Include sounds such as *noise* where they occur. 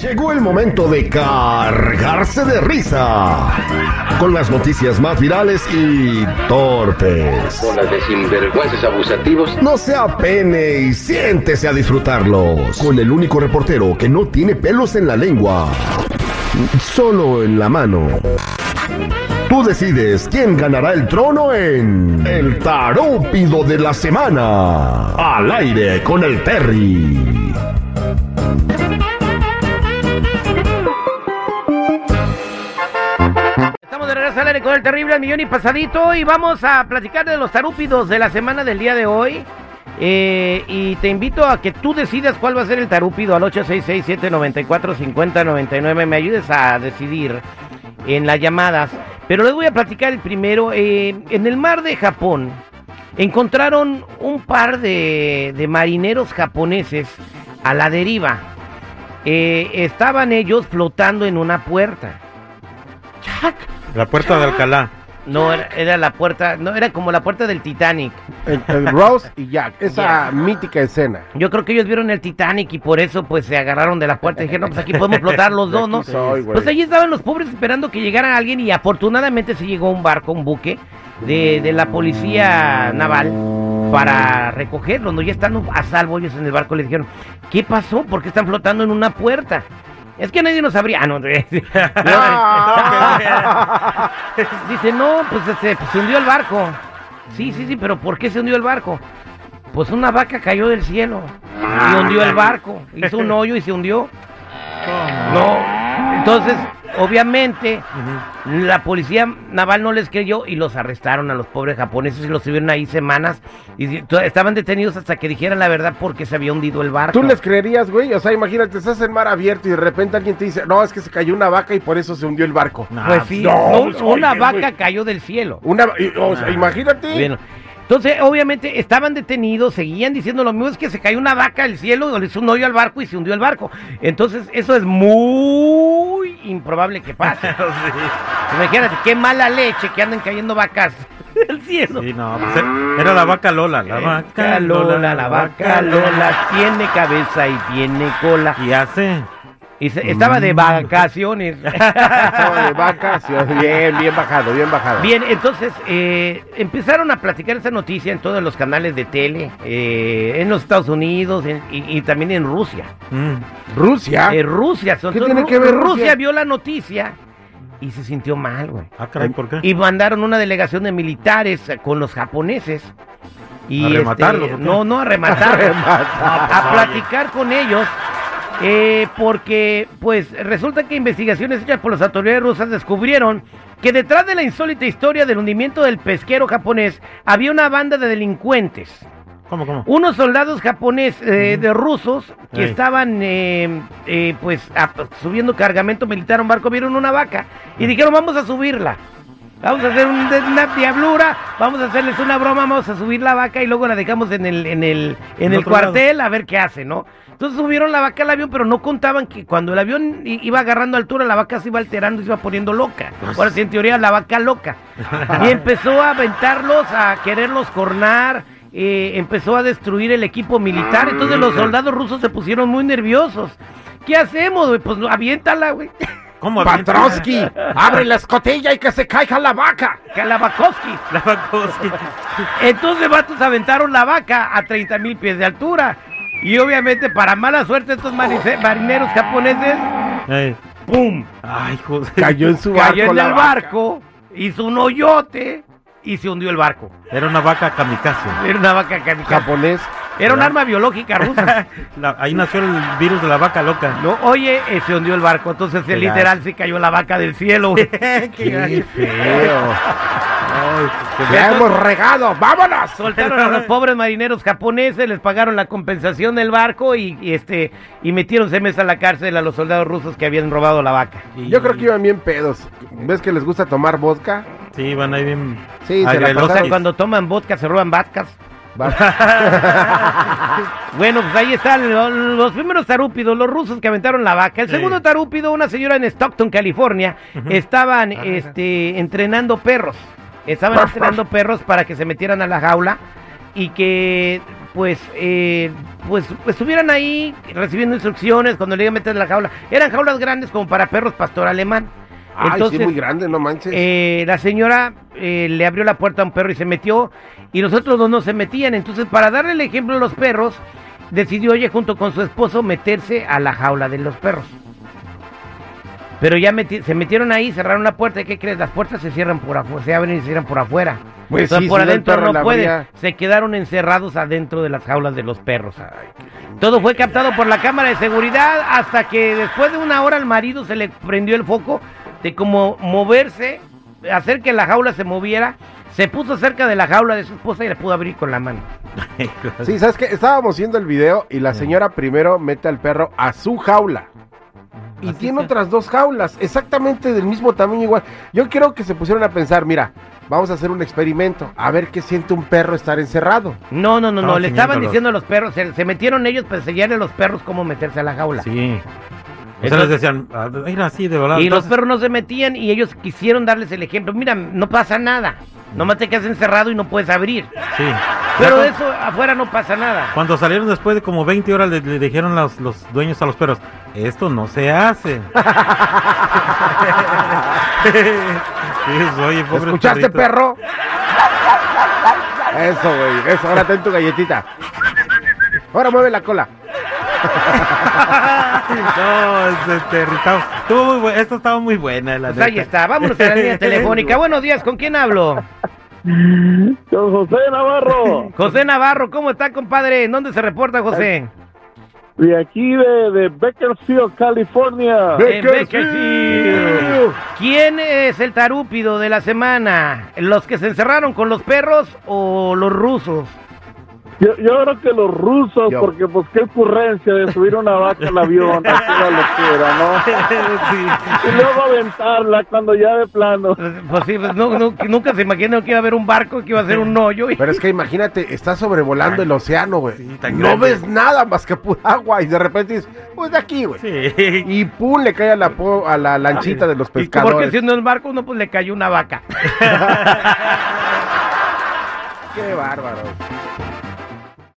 Llegó el momento de cargarse de risa. Con las noticias más virales y torpes. Bolas de sinvergüenzas abusativos. No se apene y siéntese a disfrutarlos. Con el único reportero que no tiene pelos en la lengua. Solo en la mano. Tú decides quién ganará el trono en El Tarúpido de la Semana. Al aire con el Terry. Regreso al con el terrible al millón y pasadito y vamos a platicar de los tarúpidos de la semana del día de hoy. Eh, y te invito a que tú decidas cuál va a ser el tarúpido al 866-794-5099. Me ayudes a decidir en las llamadas. Pero les voy a platicar el primero. Eh, en el mar de Japón encontraron un par de, de marineros japoneses a la deriva. Eh, estaban ellos flotando en una puerta. ¡Chac! La puerta de Alcalá. No, era, era la puerta, no, era como la puerta del Titanic. El, el Rose *laughs* y Jack, esa mítica escena. Yo creo que ellos vieron el Titanic y por eso pues se agarraron de la puerta y dijeron, no, pues aquí podemos flotar los *laughs* dos, ¿no? Soy. Pues allí estaban los pobres esperando que llegara alguien y afortunadamente se llegó un barco, un buque de, de la policía naval para recogerlos, ¿no? Ya están a salvo ellos en el barco, le dijeron, ¿qué pasó? ¿Por qué están flotando en una puerta? Es que nadie nos sabría. Ah, no. *laughs* *laughs* Dice, no, pues se, se hundió el barco. Sí, sí, sí, pero ¿por qué se hundió el barco? Pues una vaca cayó del cielo y hundió el barco. Hizo un hoyo y se hundió. No. Entonces, obviamente, la policía naval no les creyó y los arrestaron a los pobres japoneses y los tuvieron ahí semanas. Y estaban detenidos hasta que dijeran la verdad porque se había hundido el barco. ¿Tú les creerías, güey? O sea, imagínate, estás en mar abierto y de repente alguien te dice, no, es que se cayó una vaca y por eso se hundió el barco. Pues sí, no, no, una oye, vaca güey. cayó del cielo. Una, o sea, imagínate. Bueno, entonces, obviamente, estaban detenidos, seguían diciendo lo mismo, es que se cayó una vaca del cielo, le hizo un hoyo al barco y se hundió el barco. Entonces, eso es muy improbable que pase. *laughs* Imagínate, qué mala leche que anden cayendo vacas *laughs* del cielo. Sí, no, pues era la vaca Lola. La vaca Lola, la vaca Lola, tiene cabeza y tiene cola. Y hace. Y se- estaba de vacaciones. *laughs* Estaba de vaca, sí, bien, bien bajado, bien bajado. Bien, entonces eh, empezaron a platicar esa noticia en todos los canales de tele, eh, en los Estados Unidos en- y, y también en Rusia. Mm. Rusia. Eh, Rusia, son- ¿Qué tiene Ru- que ver Rusia? Rusia? vio la noticia y se sintió mal, güey. Ah, caray, ¿por qué? Y mandaron una delegación de militares con los japoneses. Y ¿A este, rematarlos qué? no, no a rematar, *laughs* a, a platicar con ellos. Eh, porque, pues, resulta que investigaciones hechas por las autoridades rusas descubrieron que detrás de la insólita historia del hundimiento del pesquero japonés había una banda de delincuentes. ¿Cómo, cómo? Unos soldados japoneses eh, de rusos que estaban eh, eh, pues a- subiendo cargamento militar a un barco vieron una vaca y dijeron vamos a subirla. Vamos a hacer un- una diablura, vamos a hacerles una broma, vamos a subir la vaca y luego la dejamos en el, en el, en el lado. cuartel a ver qué hace, ¿no? Entonces subieron la vaca al avión, pero no contaban que cuando el avión iba agarrando altura, la vaca se iba alterando y se iba poniendo loca. Ahora sí, en teoría, la vaca loca. Y *laughs* empezó a aventarlos, a quererlos cornar, eh, empezó a destruir el equipo militar. Entonces los soldados rusos se pusieron muy nerviosos. ¿Qué hacemos, güey? Pues aviéntala, güey. ¿Cómo? Patronsky, abre la escotilla y que se caiga la vaca. Kalabakovsky. La. Entonces, vatos aventaron la vaca a 30 mil pies de altura. Y obviamente, para mala suerte, estos marineros japoneses. ¡pum! Ay, joder. Cayó en su barco. Cayó en el barco, hizo un hoyote y se hundió el barco. Era una vaca kamikaze. Era una vaca kamikaze. Japonés. Era un arma biológica rusa. *laughs* La- ahí nació el virus de la vaca loca. No, oye, eh, se hundió el barco. Entonces, Qué literal, se cayó la vaca del cielo. *laughs* Qué feo. Ay, Ya hemos regado, vámonos. Soltaron a *laughs* los pobres marineros japoneses, les pagaron la compensación del barco y, y, este y metieron seis meses a la cárcel a los soldados rusos que habían robado la vaca. Yo creo que iban bien pedos. ¿Ves que les gusta tomar vodka? Sí, van ahí bien. Sí, se la agrelosos. O sea, pasaron. cuando toman vodka se roban vacas. *laughs* Bueno, pues ahí están lo- los, primeros tarúpidos, los rusos que aventaron la vaca. El Sí. segundo tarúpido, una señora en Stockton, California, estaban este, entrenando perros. Estaban *laughs* entrenando perros para que se metieran a la jaula y que pues, eh, pues estuvieran ahí recibiendo instrucciones cuando le iban a meter en la jaula. Eran jaulas grandes como para perros pastor alemán. Ay, Entonces, sí, muy grande, no manches. eh, la señora eh, le abrió la puerta a un perro y se metió, y los otros dos no se metían. Entonces, para darle el ejemplo a los perros, decidió ella junto con su esposo meterse a la jaula de los perros. Pero ya meti- se metieron ahí, cerraron la puerta, ¿y qué crees? Las puertas se cierran por afuera, se abren y se cierran por afuera. Pues Entonces, sí, por adentro no la puede. abría. Se quedaron encerrados adentro de las jaulas de los perros. Todo fue captado por la cámara de seguridad hasta que después de una hora al marido se le prendió el foco de cómo moverse, hacer que la jaula se moviera. Se puso cerca de la jaula de su esposa y la pudo abrir con la mano. *laughs* Sí, ¿sabes qué? Estábamos viendo el video y la señora primero mete al perro a su jaula. Y Así tiene otras dos jaulas, exactamente del mismo tamaño igual. Yo quiero que se pusieran a pensar, mira, vamos a hacer un experimento, a ver qué siente un perro estar encerrado. No, no, no, no. Le estaban diciendo a los perros, se, se metieron ellos para enseñarle a los perros cómo meterse a la jaula. Sí. O sea, les decían, ah, mira, así de verdad. Y los perros no se metían y ellos quisieron darles el ejemplo. Mira, no pasa nada. Nomás te quedas encerrado y no puedes abrir. Sí. Pero de eso afuera no pasa nada. Cuando salieron después de como 20 horas le, le dijeron los, los dueños a los perros, esto no se hace. *laughs* *laughs* Sí, oye, pobre ¿Escuchaste, perrito. perro? Eso, güey, eso, ahora ten tu galletita. Ahora mueve la cola. No, es, este, estuvo muy esta estaba muy buena, la Pues ahí está, vámonos a la línea *laughs* telefónica. Buenos días, ¿con quién hablo? Don José Navarro, *laughs* José Navarro, ¿cómo está, compadre? ¿En dónde se reporta, José? de aquí de, de Bakersfield, California. En Bakersfield. ¿Quién es el tarúpido de la semana? ¿Los que se encerraron con los perros o los rusos? Yo, yo creo que los rusos, Yo. porque pues qué ocurrencia de subir una vaca al avión, así una locura, ¿no? *laughs* Y luego aventarla cuando ya de plano. Pues sí, pues no, no- nunca se imaginó que iba a haber un barco que iba a ser un hoyo. y- Pero es que imagínate, está sobrevolando el océano, güey. Sí, no grande. ves nada más que pura agua y de repente dices, pues de aquí, güey. Sí. Y pum, le cae a la, po- a la lanchita de los Y porque pescadores. siendo el barco, no, pues le cayó una vaca. *laughs* Qué bárbaro.